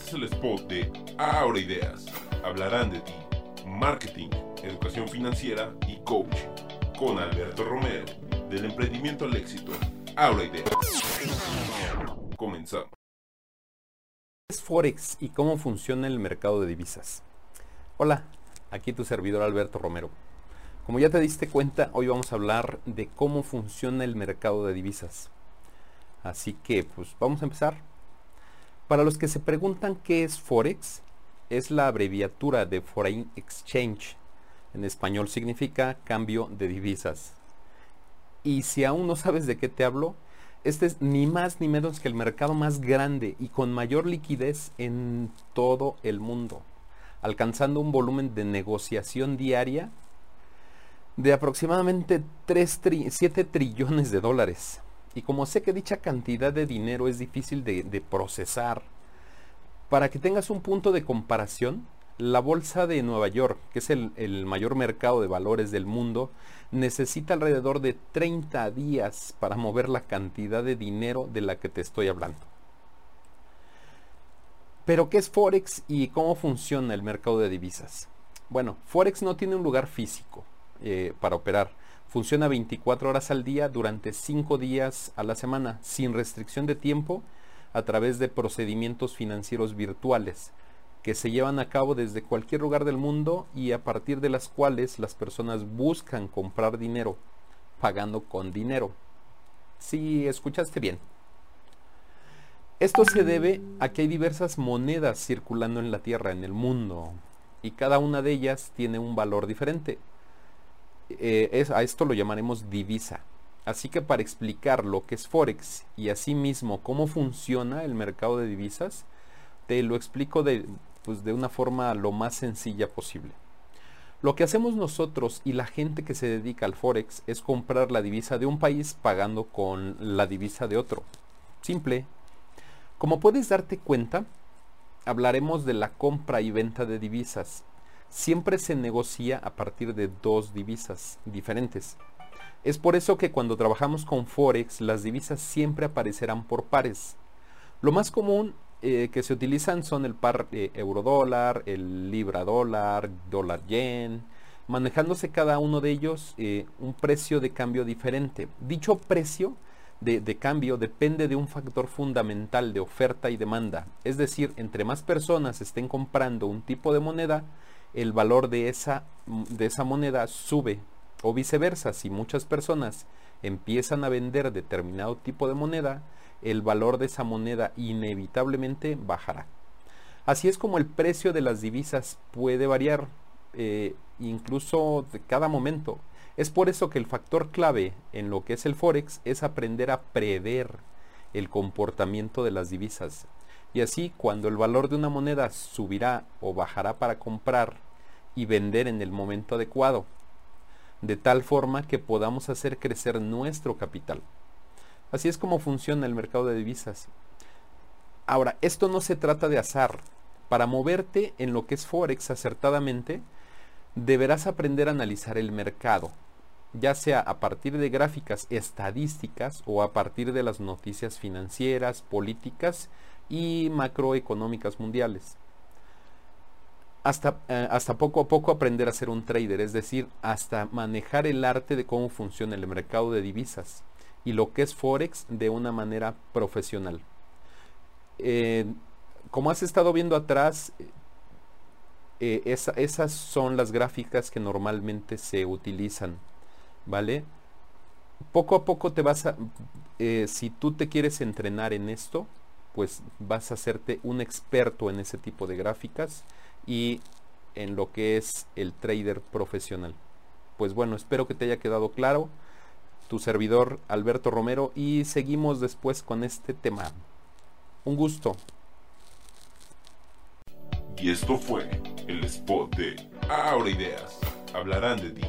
Este es el spot de Ahora Ideas. Hablarán de ti, marketing, educación financiera y coach. Con Alberto Romero, del emprendimiento al éxito. Ahora Ideas. Comenzamos. ¿Qué es Forex y cómo funciona el mercado de divisas? Hola, aquí tu servidor Alberto Romero. Como ya te diste cuenta, hoy vamos a hablar de cómo funciona el mercado de divisas. Así que, pues vamos a empezar. Para los que se preguntan qué es Forex, es la abreviatura de Foreign Exchange. En español significa cambio de divisas. Y si aún no sabes de qué te hablo, este es ni más ni menos que el mercado más grande y con mayor liquidez en todo el mundo, alcanzando un volumen de negociación diaria de aproximadamente 3 7 trillones de dólares. Y como sé que dicha cantidad de dinero es difícil de, procesar, para que tengas un punto de comparación, la bolsa de Nueva York, que es el, mayor mercado de valores del mundo, necesita alrededor de 30 días para mover la cantidad de dinero de la que te estoy hablando. Pero, ¿qué es Forex y cómo funciona el mercado de divisas? Bueno, Forex no tiene un lugar físico eh, para operar. Funciona 24 horas al día durante 5 días a la semana, sin restricción de tiempo, a través de procedimientos financieros virtuales que se llevan a cabo desde cualquier lugar del mundo y a partir de las cuales las personas buscan comprar dinero, pagando con dinero. Si escuchaste bien. Esto se debe a que hay diversas monedas circulando en la Tierra, en el mundo, y cada una de ellas tiene un valor diferente. Eh, a esto lo llamaremos divisa. Así que para explicar lo que es Forex y asimismo cómo funciona el mercado de divisas, te lo explico de, pues, de una forma lo más sencilla posible. Lo que hacemos nosotros y la gente que se dedica al Forex es comprar la divisa de un país pagando con la divisa de otro. Simple. Como puedes darte cuenta, hablaremos de la compra y venta de divisas siempre se negocia a partir de dos divisas diferentes. Es por eso que cuando trabajamos con Forex las divisas siempre aparecerán por pares. Lo más común eh, que se utilizan son el par eh, euro-dólar, el libra-dólar, dólar-yen, manejándose cada uno de ellos eh, un precio de cambio diferente. Dicho precio de, de, cambio depende de un factor fundamental de oferta y demanda. Es decir, entre más personas estén comprando un tipo de moneda, el valor de esa, de esa moneda sube o viceversa, si muchas personas empiezan a vender determinado tipo de moneda, el valor de esa moneda inevitablemente bajará. Así es como el precio de las divisas puede variar eh, incluso de cada momento. Es por eso que el factor clave en lo que es el forex es aprender a prever el comportamiento de las divisas. Y así, cuando el valor de una moneda subirá o bajará para comprar y vender en el momento adecuado, de tal forma que podamos hacer crecer nuestro capital. Así es como funciona el mercado de divisas. Ahora, esto no se trata de azar. Para moverte en lo que es Forex acertadamente, deberás aprender a analizar el mercado, ya sea a partir de gráficas estadísticas o a partir de las noticias financieras, políticas y macroeconómicas mundiales. Hasta, eh, hasta poco a poco aprender a ser un trader, es decir, hasta manejar el arte de cómo funciona el mercado de divisas y lo que es Forex de una manera profesional. Eh, como has estado viendo atrás, eh, esas son las gráficas que normalmente se utilizan, ¿vale? Poco a poco te vas a, si tú te quieres entrenar en esto, pues vas a hacerte un experto en ese tipo de gráficas y en lo que es el trader profesional. Pues bueno, espero que te haya quedado claro. Tu servidor Alberto Romero y seguimos después con este tema. Un gusto. Y esto fue el spot de Ahora Ideas. Hablarán de ti,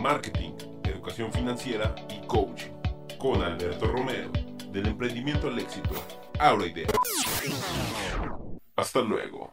marketing, educación financiera y coaching. Con Alberto Romero, del emprendimiento al éxito Ideas. Hasta luego.